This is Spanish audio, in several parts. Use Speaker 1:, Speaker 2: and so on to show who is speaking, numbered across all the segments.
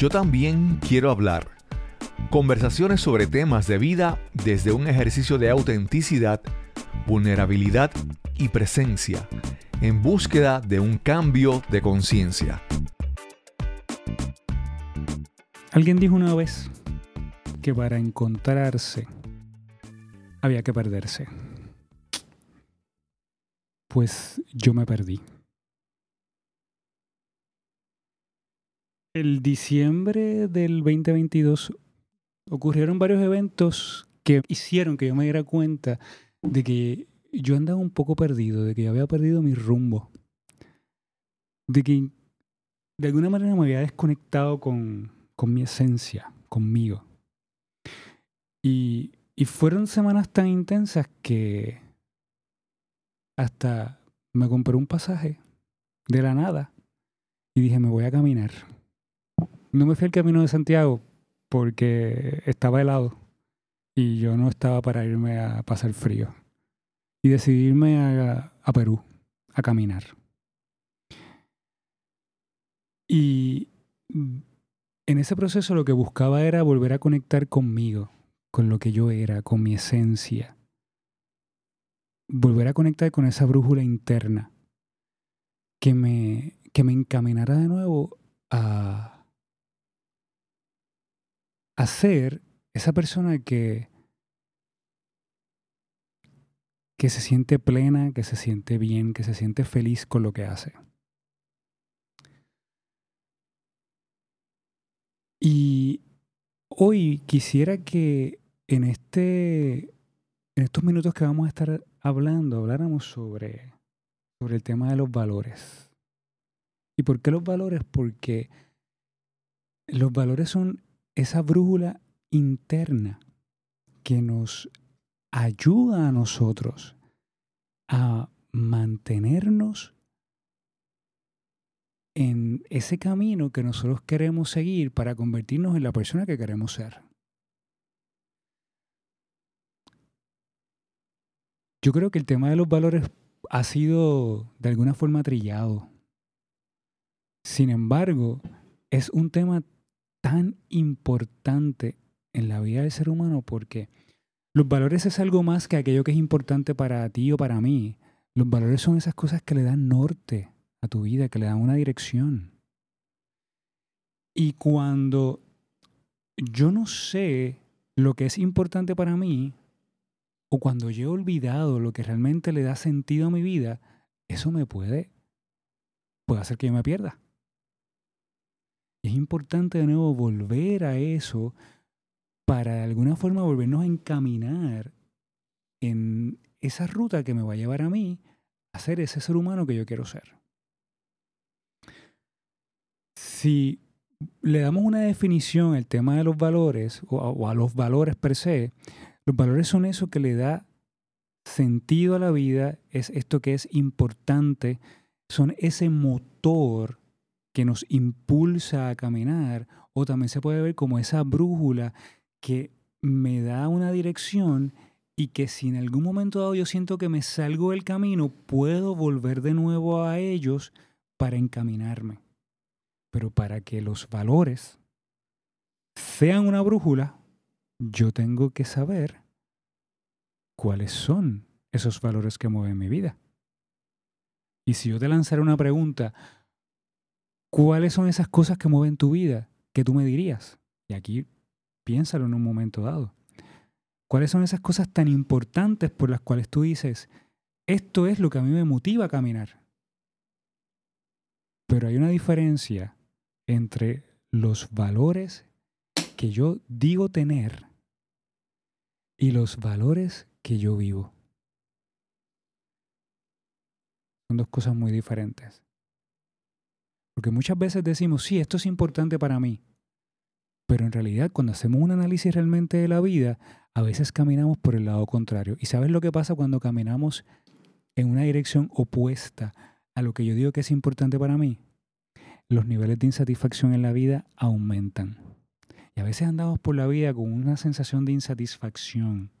Speaker 1: Yo también quiero hablar. Conversaciones sobre temas de vida desde un ejercicio de autenticidad, vulnerabilidad y presencia, en búsqueda de un cambio de conciencia.
Speaker 2: Alguien dijo una vez que para encontrarse había que perderse. Pues yo me perdí. El diciembre del 2022 ocurrieron varios eventos que hicieron que yo me diera cuenta de que yo andaba un poco perdido, de que había perdido mi rumbo, de que de alguna manera me había desconectado con, con mi esencia, conmigo. Y, y fueron semanas tan intensas que hasta me compré un pasaje de la nada y dije, me voy a caminar. No me fui al camino de Santiago porque estaba helado y yo no estaba para irme a pasar frío. Y decidí irme a, a Perú a caminar. Y en ese proceso lo que buscaba era volver a conectar conmigo, con lo que yo era, con mi esencia. Volver a conectar con esa brújula interna que me, que me encaminara de nuevo a, a ser esa persona que, que se siente plena, que se siente bien, que se siente feliz con lo que hace. Y hoy quisiera que en, este, en estos minutos que vamos a estar hablando, habláramos sobre, sobre el tema de los valores. ¿Y por qué los valores? Porque los valores son esa brújula interna que nos ayuda a nosotros a mantenernos en ese camino que nosotros queremos seguir para convertirnos en la persona que queremos ser. Yo creo que el tema de los valores ha sido de alguna forma trillado. Sin embargo, es un tema tan importante en la vida del ser humano porque los valores es algo más que aquello que es importante para ti o para mí. Los valores son esas cosas que le dan norte a tu vida, que le dan una dirección. Y cuando yo no sé lo que es importante para mí, o cuando yo he olvidado lo que realmente le da sentido a mi vida, eso me puede, puede hacer que yo me pierda. Es importante de nuevo volver a eso para de alguna forma volvernos a encaminar en esa ruta que me va a llevar a mí a ser ese ser humano que yo quiero ser. Si le damos una definición al tema de los valores o a, los valores per se, los valores son eso que le da sentido a la vida, es esto que es importante, son ese motor que nos impulsa a caminar, o también se puede ver como esa brújula que me da una dirección y que si en algún momento dado yo siento que me salgo del camino, puedo volver de nuevo a ellos para encaminarme. Pero para que los valores sean una brújula, yo tengo que saber cuáles son esos valores que mueven mi vida. Y si yo te lanzara una pregunta, ¿Cuáles son esas cosas que mueven tu vida que tú me dirías? Y aquí piénsalo en un momento dado. ¿Cuáles son esas cosas tan importantes por las cuales tú dices, esto es lo que a mí me motiva a caminar? Pero hay una diferencia entre los valores que yo digo tener y los valores que yo vivo. Son dos cosas muy diferentes. Porque muchas veces decimos, sí, esto es importante para mí. Pero en realidad cuando hacemos un análisis realmente de la vida, a veces caminamos por el lado contrario. ¿Y sabes lo que pasa cuando caminamos en una dirección opuesta a lo que yo digo que es importante para mí? Los niveles de insatisfacción en la vida aumentan. Y a veces andamos por la vida con una sensación de insatisfacción.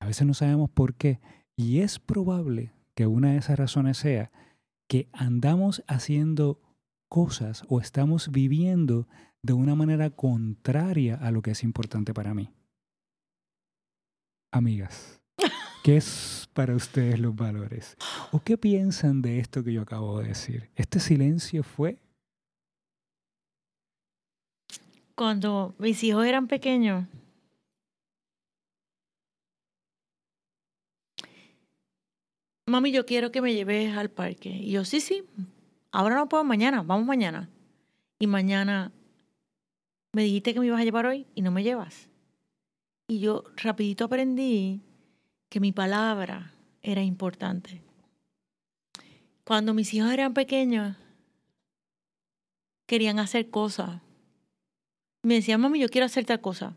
Speaker 2: A veces no sabemos por qué. Y es probable que una de esas razones sea que andamos haciendo cosas o estamos viviendo de una manera contraria a lo que es importante para mí. Amigas, ¿qué es para ustedes los valores? ¿O qué piensan de esto que yo acabo de decir? ¿Este silencio fue?
Speaker 3: Cuando mis hijos eran pequeños, mami, yo quiero que me lleves al parque. Y yo, sí, sí, ahora no puedo, mañana, vamos mañana. Y mañana me dijiste que me ibas a llevar hoy y no me llevas. Y yo rapidito aprendí que mi palabra era importante. Cuando mis hijos eran pequeños, querían hacer cosas. Me decían, mami, yo quiero hacer tal cosa.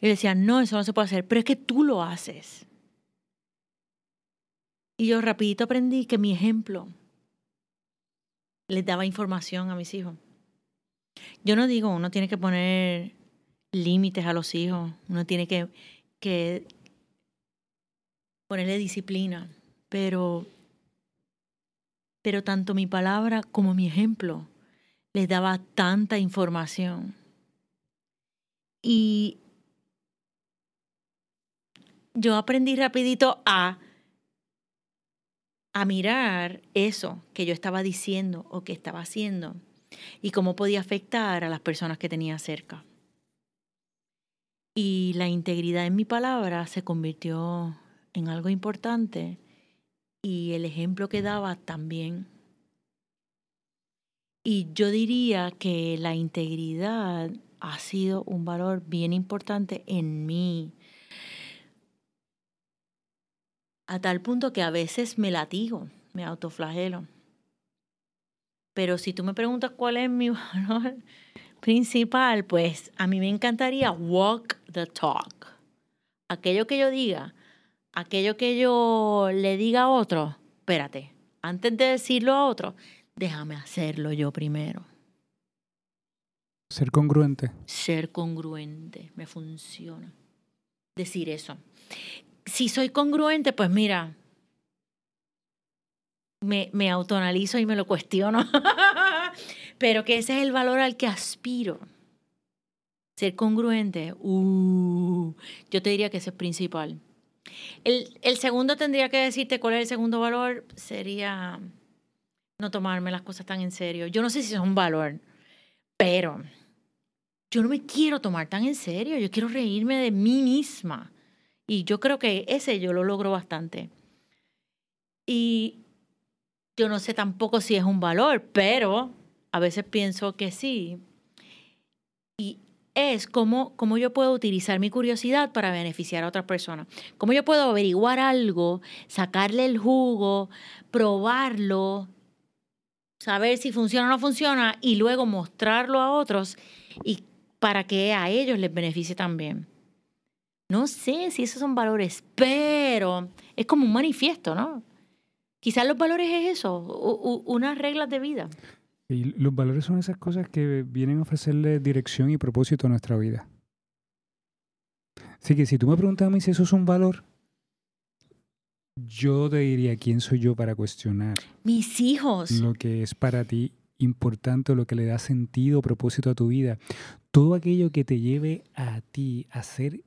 Speaker 3: Y le decían, no, eso no se puede hacer, pero es que tú lo haces. Y yo rapidito aprendí que mi ejemplo les daba información a mis hijos. Yo no digo, uno tiene que poner límites a los hijos, uno tiene que, ponerle disciplina, pero, pero tanto mi palabra como mi ejemplo les daba tanta información. Y yo aprendí rapidito a a mirar eso que yo estaba diciendo o que estaba haciendo y cómo podía afectar a las personas que tenía cerca. Y la integridad en mi palabra se convirtió en algo importante y el ejemplo que daba también. Y yo diría que la integridad ha sido un valor bien importante en mí a tal punto que a veces me latigo, me autoflagelo. Pero si tú me preguntas cuál es mi valor principal, pues a mí me encantaría walk the talk. Aquello que yo diga, aquello que yo le diga a otro, espérate, antes de decirlo a otro, déjame hacerlo yo primero.
Speaker 2: Ser congruente.
Speaker 3: Ser congruente, me funciona. Decir eso si soy congruente, pues mira, me, me autoanalizo y me lo cuestiono. Pero que ese es el valor al que aspiro. Ser congruente, uh, yo te diría que ese es principal. El, el segundo tendría que decirte cuál es el segundo valor, sería no tomarme las cosas tan en serio. Yo no sé si es un valor, pero yo no me quiero tomar tan en serio. Yo quiero reírme de mí misma. Y yo creo que ese yo lo logro bastante. Y yo no sé tampoco si es un valor, pero a veces pienso que sí. Y es cómo, cómo yo puedo utilizar mi curiosidad para beneficiar a otras personas. Cómo yo puedo averiguar algo, sacarle el jugo, probarlo, saber si funciona o no funciona y luego mostrarlo a otros y para que a ellos les beneficie también. No sé si esos son valores, pero es como un manifiesto, ¿no? Quizás los valores es eso, unas reglas de vida.
Speaker 2: Y los valores son esas cosas que vienen a ofrecerle dirección y propósito a nuestra vida. Así que si tú me preguntas a mí si eso es un valor, yo te diría quién soy yo para cuestionar.
Speaker 3: Mis hijos.
Speaker 2: Lo que es para ti importante, lo que le da sentido, propósito a tu vida. Todo aquello que te lleve a ti a ser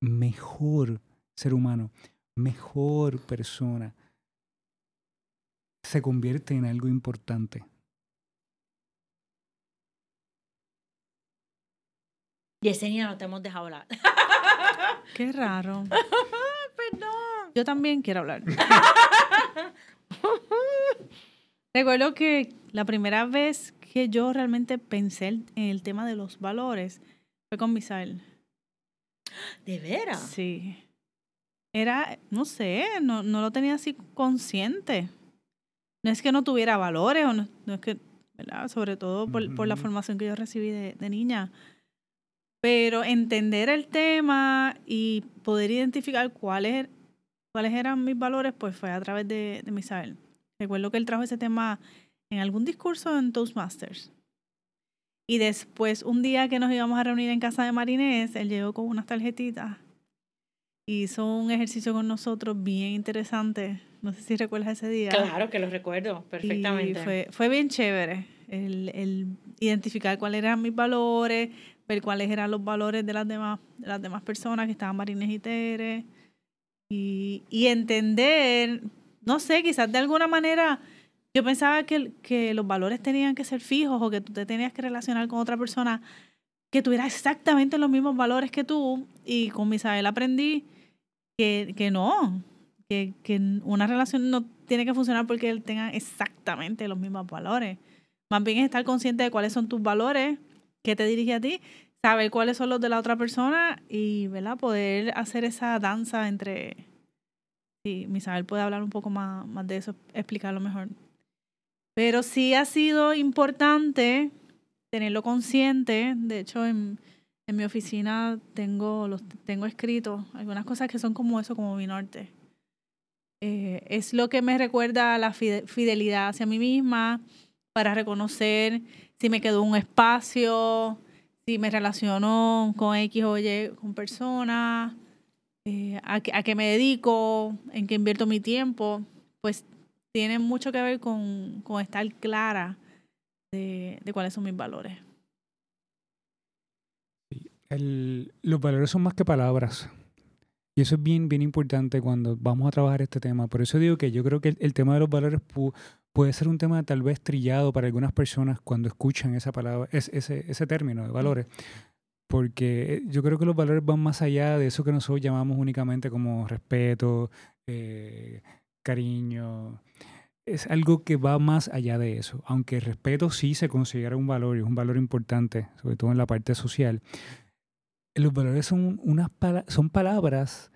Speaker 2: mejor ser humano, mejor persona, se convierte en algo importante.
Speaker 3: Yesenia, no te hemos dejado hablar.
Speaker 4: Qué raro.
Speaker 3: Perdón.
Speaker 4: Yo también quiero hablar. Recuerdo que la primera vez que yo realmente pensé en el tema de los valores fue con Misael.
Speaker 3: ¿De veras?
Speaker 4: Sí. Era, no sé, no, no lo tenía así consciente. No es que no tuviera valores, o no, es que, ¿verdad? Sobre todo por, por, la formación que yo recibí de, de niña. Pero entender el tema y poder identificar cuáles, cuáles eran mis valores, pues fue a través de, de Misael. Recuerdo que él trajo ese tema en algún discurso en Toastmasters. Y después, un día que nos íbamos a reunir en casa de Marinés, él llegó con unas tarjetitas. Hizo un ejercicio con nosotros bien interesante. No sé si recuerdas ese día.
Speaker 3: Claro que lo recuerdo perfectamente.
Speaker 4: fue, fue bien chévere. el, el identificar cuáles eran mis valores, ver cuáles eran los valores de las demás, de las demás personas que estaban marines y teres, y, y entender, no sé, quizás de alguna manera yo pensaba que, que los valores tenían que ser fijos o que tú te tenías que relacionar con otra persona que tuviera exactamente los mismos valores que tú, y con Misael aprendí que, que no, que, que una relación no tiene que funcionar porque él tenga exactamente los mismos valores. Más bien es estar consciente de cuáles son tus valores, qué te dirige a ti, saber cuáles son los de la otra persona y ¿verdad? poder hacer esa danza entre... Sí, Misael puede hablar un poco más, más de eso, explicarlo mejor. Pero sí ha sido importante tenerlo consciente. De hecho, en, en mi oficina tengo, los, tengo escrito algunas cosas que son como eso, como mi norte. Eh, es lo que me recuerda a la fidelidad hacia mí misma para reconocer si me quedó un espacio, si me relaciono con X o Y, con personas, eh, a, a qué me dedico, en qué invierto mi tiempo, pues tiene mucho que ver con, estar clara de, cuáles son mis valores.
Speaker 2: Los valores son más que palabras. Y eso es bien, bien importante cuando vamos a trabajar este tema. Por eso digo que yo creo que el, tema de los valores pu puede ser un tema tal vez trillado para algunas personas cuando escuchan esa palabra, es, ese, ese término de valores. Porque yo creo que los valores van más allá de eso que nosotros llamamos únicamente como respeto, eh, cariño. Es algo que va más allá de eso. Aunque el respeto sí se considera un valor y es un valor importante, sobre todo en la parte social los valores son unas son palabras,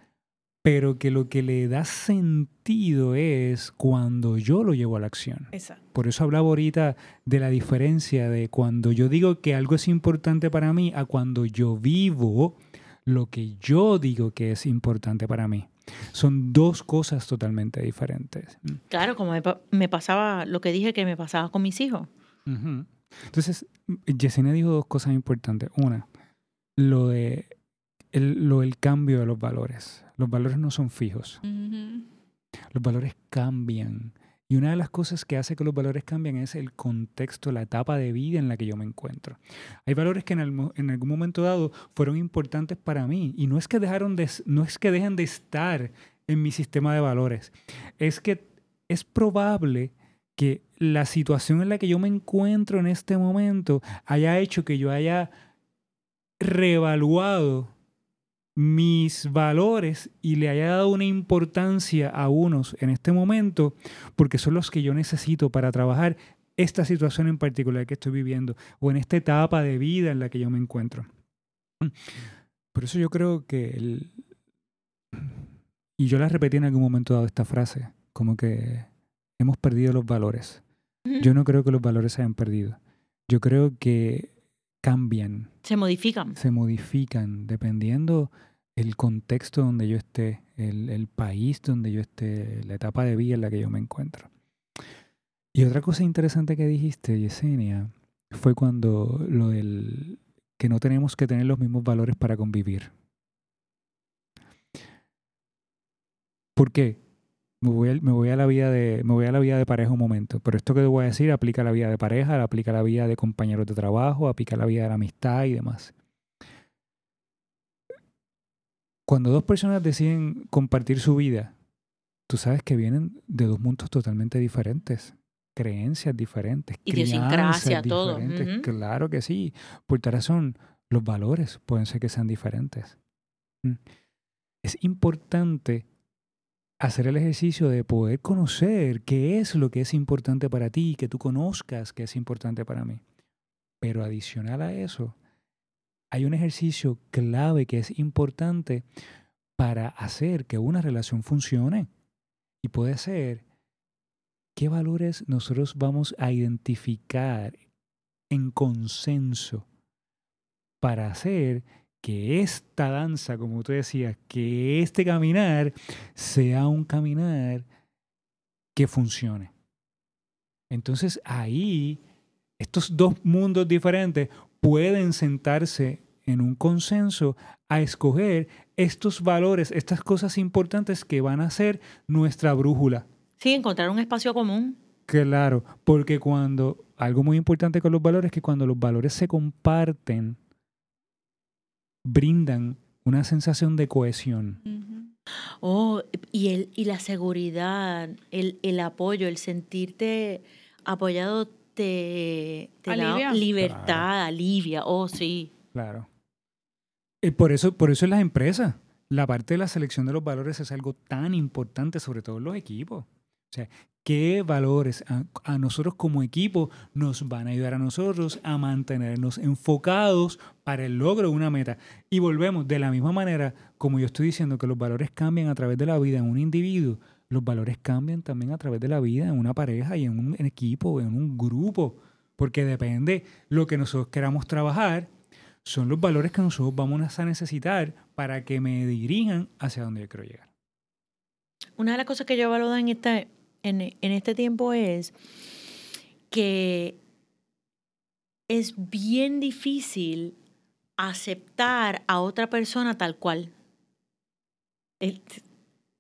Speaker 2: pero que lo que le da sentido es cuando yo lo llevo a la acción.
Speaker 4: Exacto.
Speaker 2: Por eso hablaba ahorita de la diferencia de cuando yo digo que algo es importante para mí a cuando yo vivo lo que yo digo que es importante para mí. Son dos cosas totalmente diferentes.
Speaker 3: Claro, como me, me pasaba lo que dije que me pasaba con mis hijos.
Speaker 2: Uh -huh. Entonces, Yesenia dijo dos cosas importantes. Una, lo de el, lo del cambio de los valores. Los valores no son fijos.
Speaker 4: Uh -huh.
Speaker 2: Los valores cambian. Y una de las cosas que hace que los valores cambien es el contexto, la etapa de vida en la que yo me encuentro. Hay valores que en, algún momento dado fueron importantes para mí y no es que dejaron de, no es que dejen de estar en mi sistema de valores. Es que es probable que la situación en la que yo me encuentro en este momento haya hecho que yo haya reevaluado mis valores y le haya dado una importancia a unos en este momento, porque son los que yo necesito para trabajar esta situación en particular que estoy viviendo o en esta etapa de vida en la que yo me encuentro. Por eso yo creo que, el, y yo la repetí en algún momento dado esta frase, como que hemos perdido los valores. Yo no creo que los valores se hayan perdido. Yo creo que cambian.
Speaker 3: Se modifican.
Speaker 2: Se modifican dependiendo el contexto donde yo esté, el, el, país donde yo esté, la etapa de vida en la que yo me encuentro. Y otra cosa interesante que dijiste, Yesenia, fue cuando lo del que no tenemos que tener los mismos valores para convivir. ¿Por qué? Me voy, a, me voy, a, la vida de, me voy a la vida de pareja un momento, pero esto que te voy a decir aplica a la vida de pareja, aplica a la vida de compañeros de trabajo, aplica a la vida de la amistad y demás. Cuando dos personas deciden compartir su vida, tú sabes que vienen de dos mundos totalmente diferentes, creencias diferentes,
Speaker 3: idiosincrasia, todo.
Speaker 2: Uh -huh. Claro que sí. Por tal razón, los valores pueden ser que sean diferentes. Mm. Es importante hacer el ejercicio de poder conocer qué es lo que es importante para ti, que tú conozcas qué es importante para mí. Pero adicional a eso, hay un ejercicio clave que es importante para hacer que una relación funcione. Y puede ser qué valores nosotros vamos a identificar en consenso para hacer que esta danza, como tú decías, que este caminar sea un caminar que funcione. Entonces ahí, estos dos mundos diferentes pueden sentarse en un consenso a escoger estos valores, estas cosas importantes que van a ser nuestra brújula.
Speaker 3: Sí, encontrar un espacio común.
Speaker 2: Claro, porque cuando algo muy importante con los valores es que cuando los valores se comparten, brindan una sensación de cohesión.
Speaker 3: Oh, y, el, y la seguridad, el, el apoyo, el sentirte apoyado te, te da
Speaker 4: Alivia.
Speaker 3: libertad,
Speaker 2: Claro.
Speaker 3: alivia. Oh, sí.
Speaker 2: Claro. Y por eso, por eso en las empresas, la parte de la selección de los valores es algo tan importante, sobre todo en los equipos. O sea, ¿qué valores a, nosotros como equipo nos van a ayudar a nosotros a mantenernos enfocados para el logro de una meta? Y volvemos, de la misma manera, como yo estoy diciendo que los valores cambian a través de la vida en un individuo, los valores cambian también a través de la vida en una pareja y en un equipo, en un grupo, porque depende lo que nosotros queramos trabajar, son los valores que nosotros vamos a necesitar para que me dirijan hacia donde yo quiero llegar.
Speaker 3: Una de las cosas que yo valoro en, esta, en, en este tiempo es que es bien difícil aceptar a otra persona tal cual.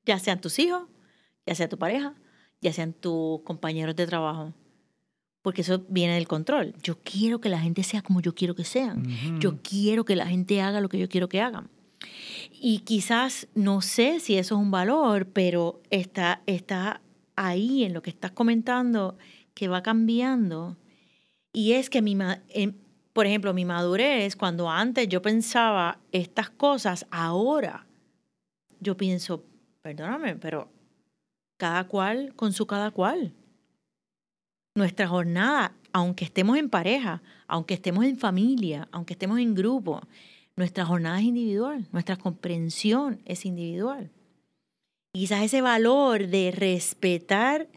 Speaker 3: Ya sean tus hijos, ya sea tu pareja, ya sean tus compañeros de trabajo. Porque eso viene del control. Yo quiero que la gente sea como yo quiero que sean.
Speaker 2: Ujú.
Speaker 3: Yo quiero que la gente haga lo que yo quiero que hagan. Y quizás no sé si eso es un valor, pero está, está ahí en lo que estás comentando que va cambiando. Y es que mi, em, por ejemplo, mi madurez, cuando antes yo pensaba estas cosas, ahora yo pienso, perdóname, pero cada cual con su cada cual. Nuestra jornada, aunque estemos en pareja, aunque estemos en familia, aunque estemos en grupo, nuestra jornada es individual, nuestra comprensión es individual. Quizás ese valor de respetar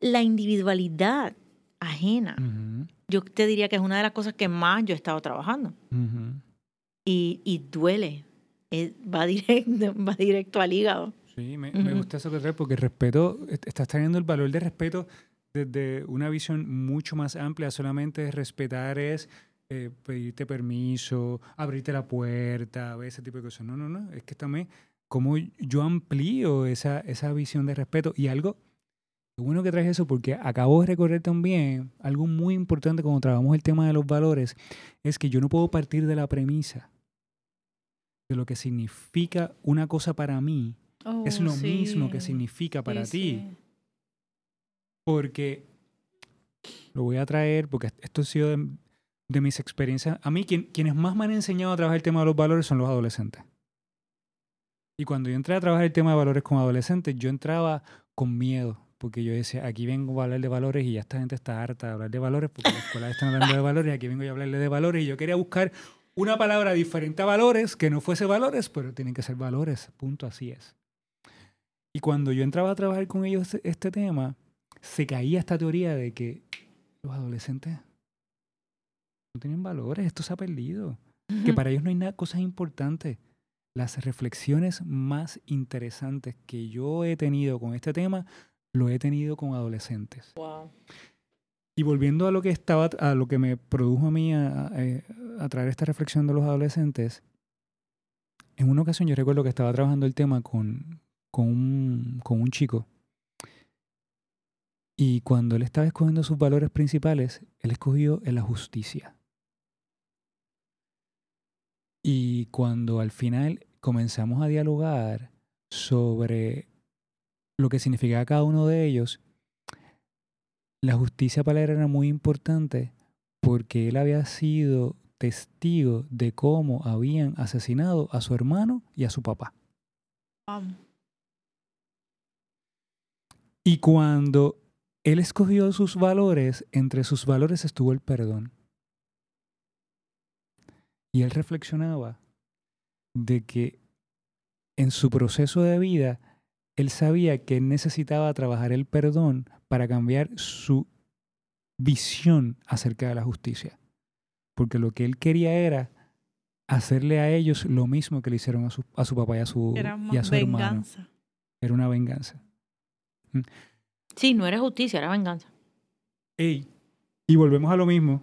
Speaker 3: la individualidad ajena, yo te diría que es una de las cosas que más yo he estado trabajando. Y, y duele, Es- va, directo, va directo al hígado.
Speaker 2: Sí, me, me
Speaker 3: Ujú.
Speaker 2: gusta eso que traes porque respeto, est- estás trayendo el valor de respeto desde una visión mucho más amplia. Solamente respetar es eh, pedirte permiso, abrirte la puerta, ese tipo de cosas. No, no, no. Es que también, como yo amplío esa, esa visión de respeto y algo. Qué bueno que traes eso porque acabo de recorrer también algo muy importante cuando trabajamos el tema de los valores, es que yo no puedo partir de la premisa de lo que significa una cosa para mí es
Speaker 4: Oh,
Speaker 2: lo mismo que significa para
Speaker 4: Sí,
Speaker 2: ti.
Speaker 4: sí.
Speaker 2: Porque lo voy a traer, porque esto ha sido de, de mis experiencias. A mí, quien- quienes más me han enseñado a trabajar el tema de los valores son los adolescentes. Y cuando yo entré a trabajar el tema de valores con adolescentes, yo entraba con miedo, porque yo decía, aquí vengo a hablar de valores y ya esta gente está harta de hablar de valores, porque en la escuela están hablando de valores y aquí vengo yo a hablarle de valores. Y yo quería buscar una palabra diferente a valores, que no fuese valores, pero tienen que ser valores, punto, así es. Y cuando yo entraba a trabajar con ellos este- este tema, se caía esta teoría de que los adolescentes no tienen valores, esto se ha perdido. Que para ellos no hay nada, cosas importantes. Las reflexiones más interesantes que yo he tenido con este tema, lo he tenido con adolescentes.
Speaker 3: Wow.
Speaker 2: Y volviendo a lo que estaba, a lo que me produjo a mí a, a- eh, a traer esta reflexión de los adolescentes, en una ocasión yo recuerdo que estaba trabajando el tema con, con, un, con un chico. Y cuando él estaba escogiendo sus valores principales, él escogió la justicia. Y cuando al final comenzamos a dialogar sobre lo que significaba cada uno de ellos, la justicia para él era muy importante porque él había sido testigo de cómo habían asesinado a su hermano y a su papá. Y cuando él escogió sus valores, entre sus valores estuvo el perdón. Y él reflexionaba de que en su proceso de vida, él sabía que él necesitaba trabajar el perdón para cambiar su visión acerca de la justicia. Porque lo que él quería era hacerle a ellos lo mismo que le hicieron a su, a su papá y a su,
Speaker 4: Era
Speaker 2: y a su hermano.
Speaker 4: venganza.
Speaker 2: Era una venganza.
Speaker 3: Sí, no era justicia, era venganza.
Speaker 2: Ey, y volvemos a lo mismo.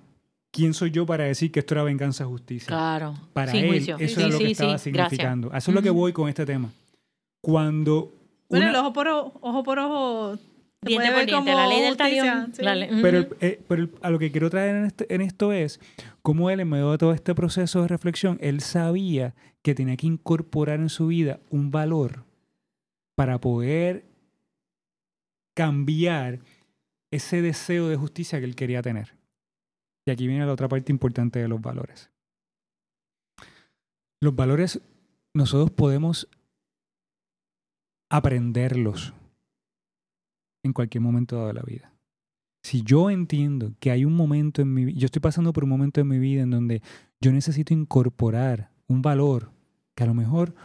Speaker 2: ¿Quién soy yo para decir que esto era venganza justicia?
Speaker 3: Claro.
Speaker 2: Para
Speaker 3: sin
Speaker 2: él,
Speaker 3: juicio.
Speaker 2: eso
Speaker 3: Sí,
Speaker 2: era lo
Speaker 3: sí,
Speaker 2: que estaba
Speaker 3: sí, gracias.
Speaker 2: significando. A Eso es lo que voy con este tema. Cuando
Speaker 4: Bueno,
Speaker 2: una-
Speaker 4: el ojo por ojo, ojo por ojo
Speaker 3: diente por diente, la ley del
Speaker 4: justicia,
Speaker 3: talión.
Speaker 4: sí.
Speaker 3: la ley-
Speaker 2: Pero, el- eh, pero el- a lo que quiero traer en, este- en esto es cómo él, en medio de todo este proceso de reflexión, él sabía que tenía que incorporar en su vida un valor para poder cambiar ese deseo de justicia que él quería tener. Y aquí viene la otra parte importante de los valores. Los valores nosotros podemos aprenderlos en cualquier momento dado de la vida. Si yo entiendo que hay un momento en mi vida, yo estoy pasando por un momento en mi vida en donde yo necesito incorporar un valor que a lo mejor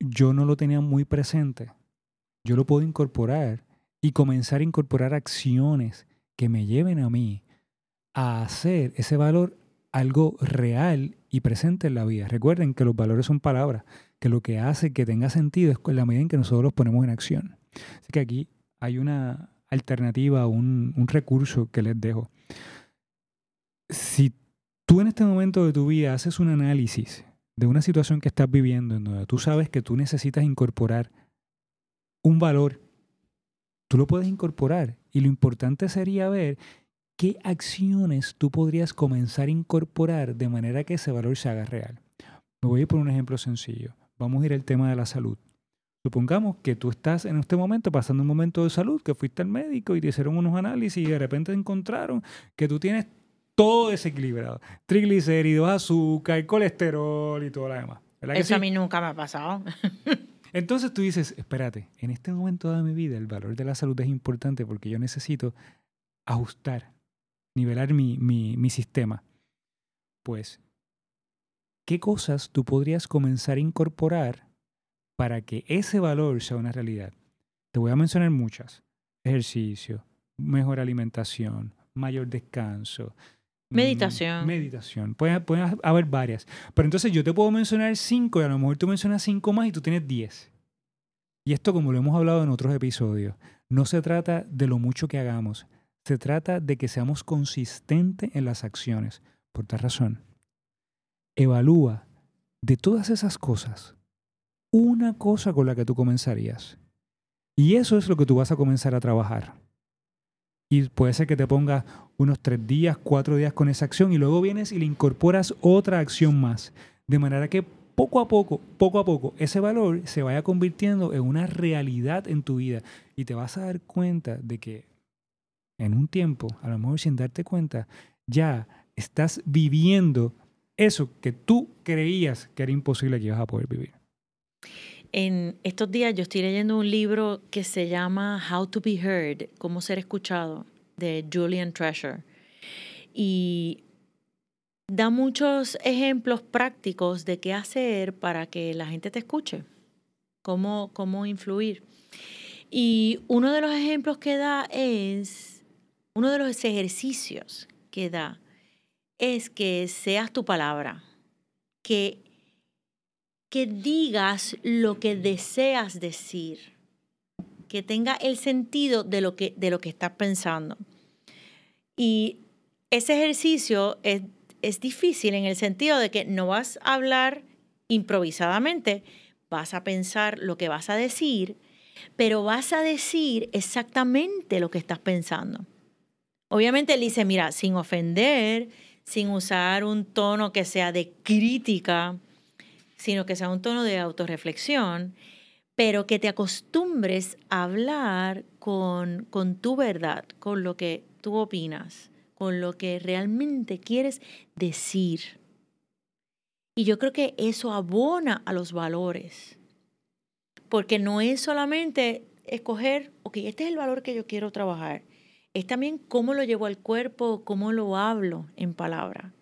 Speaker 2: yo no lo tenía muy presente, yo lo puedo incorporar y comenzar a incorporar acciones que me lleven a mí a hacer ese valor algo real y presente en la vida. Recuerden que los valores son palabras, que lo que hace que tenga sentido es la medida en que nosotros los ponemos en acción. Así que aquí hay una alternativa, un, un recurso que les dejo. Si tú en este momento de tu vida haces un análisis de una situación que estás viviendo en donde tú sabes que tú necesitas incorporar un valor, tú lo puedes incorporar. Y lo importante sería ver qué acciones tú podrías comenzar a incorporar de manera que ese valor se haga real. Me voy a ir por un ejemplo sencillo. Vamos a ir al tema de la salud. Supongamos que tú estás en este momento pasando un momento de salud, que fuiste al médico y te hicieron unos análisis y de repente encontraron que tú tienes todo desequilibrado. Triglicéridos, azúcar, colesterol y todo lo demás. ¿Verdad que
Speaker 3: Eso a mí nunca me ha pasado.
Speaker 2: Entonces tú dices, espérate, en este momento de mi vida el valor de la salud es importante porque yo necesito ajustar, nivelar mi, mi, mi sistema. Pues, ¿qué cosas tú podrías comenzar a incorporar para que ese valor sea una realidad? Te voy a mencionar muchas. Ejercicio, mejor alimentación, mayor descanso. Mm,
Speaker 3: Meditación.
Speaker 2: Meditación. Pueden, pueden haber varias. Pero entonces yo te puedo mencionar cinco y a lo mejor tú mencionas cinco más y tú tienes diez. Y esto, como lo hemos hablado en otros episodios, no se trata de lo mucho que hagamos, se trata de que seamos consistentes en las acciones. Por tal razón, evalúa de todas esas cosas una cosa con la que tú comenzarías. Y eso es lo que tú vas a comenzar a trabajar. Y puede ser que te pongas unos tres días, cuatro días con esa acción y luego vienes y le incorporas otra acción más. De manera que poco a poco, poco a poco, ese valor se vaya convirtiendo en una realidad en tu vida. Y te vas a dar cuenta de que en un tiempo, a lo mejor sin darte cuenta, ya estás viviendo eso que tú creías que era imposible que ibas a poder vivir.
Speaker 3: En estos días yo estoy leyendo un libro que se llama How to be Heard, cómo ser escuchado, de Julian Treasure. Y da muchos ejemplos prácticos de qué hacer para que la gente te escuche, cómo, cómo influir. Y uno de los ejemplos que da es, uno de los ejercicios que da es que seas tu palabra, que que digas lo que deseas decir, que tenga el sentido de lo que, de lo que estás pensando. Y ese ejercicio es, es difícil en el sentido de que no vas a hablar improvisadamente, vas a pensar lo que vas a decir, pero vas a decir exactamente lo que estás pensando. Obviamente él dice, mira, sin ofender, sin usar un tono que sea de crítica, sino que sea un tono de autorreflexión, pero que te acostumbres a hablar con, con tu verdad, con lo que tú opinas, con lo que realmente quieres decir. Y yo creo que eso abona a los valores, porque no es solamente escoger, ok, este es el valor que yo quiero trabajar, es también cómo lo llevo al cuerpo, cómo lo hablo en palabra.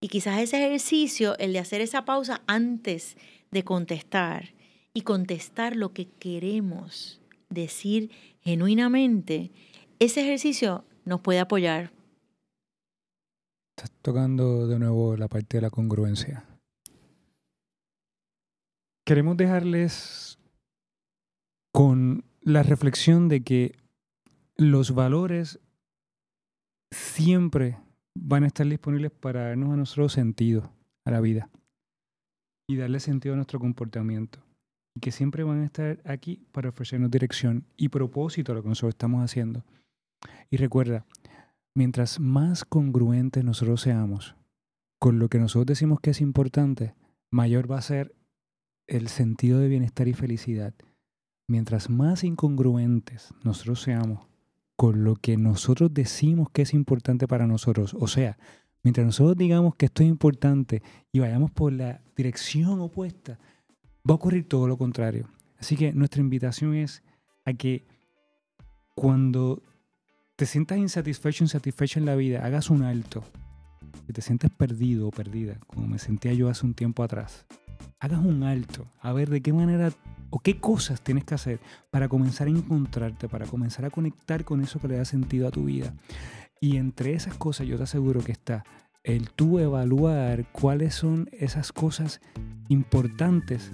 Speaker 3: Y quizás ese ejercicio, el de hacer esa pausa antes de contestar y contestar lo que queremos decir genuinamente, ese ejercicio nos puede apoyar.
Speaker 2: Estás tocando de nuevo la parte de la congruencia. Queremos dejarles con la reflexión de que los valores siempre van a estar disponibles para darnos a nosotros sentido a la vida y darle sentido a nuestro comportamiento. y que siempre van a estar aquí para ofrecernos dirección y propósito a lo que nosotros estamos haciendo. Y recuerda, mientras más congruentes nosotros seamos con lo que nosotros decimos que es importante, mayor va a ser el sentido de bienestar y felicidad. Mientras más incongruentes nosotros seamos con lo que nosotros decimos que es importante para nosotros, o sea, mientras nosotros digamos que esto es importante y vayamos por la dirección opuesta, va a ocurrir todo lo contrario. Así que nuestra invitación es a que cuando te sientas insatisfecho, insatisfecho en la vida, hagas un alto. Si te sientes perdido o perdida, como me sentía yo hace un tiempo atrás, hagas un alto a ver de qué manera o qué cosas tienes que hacer para comenzar a encontrarte, para comenzar a conectar con eso que le da sentido a tu vida. Y entre esas cosas yo te aseguro que está el tú evaluar cuáles son esas cosas importantes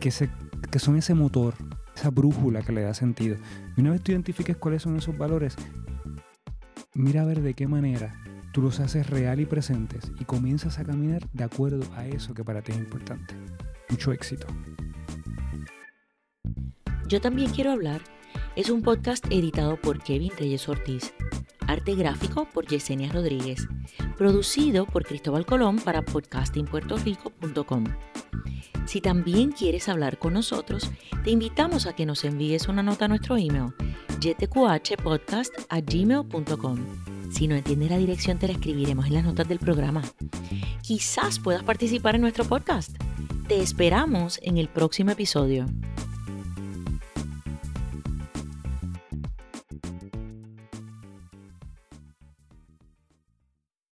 Speaker 2: que, se, que son ese motor, esa brújula que le da sentido. Y una vez tú identifiques cuáles son esos valores, mira a ver de qué manera tú los haces real y presentes y comienzas a caminar de acuerdo a eso que para ti es importante. Mucho éxito.
Speaker 3: Yo también quiero hablar es un podcast editado por Kevin Reyes Ortiz, arte gráfico por Yesenia Rodríguez, producido por Cristóbal Colón para podcastingpuertorico.com. Si también quieres hablar con nosotros, te invitamos a que nos envíes una nota a nuestro email, gmail.com si no entiendes la dirección, te la escribiremos en las notas del programa. Quizás puedas participar en nuestro podcast. Te esperamos en el próximo episodio.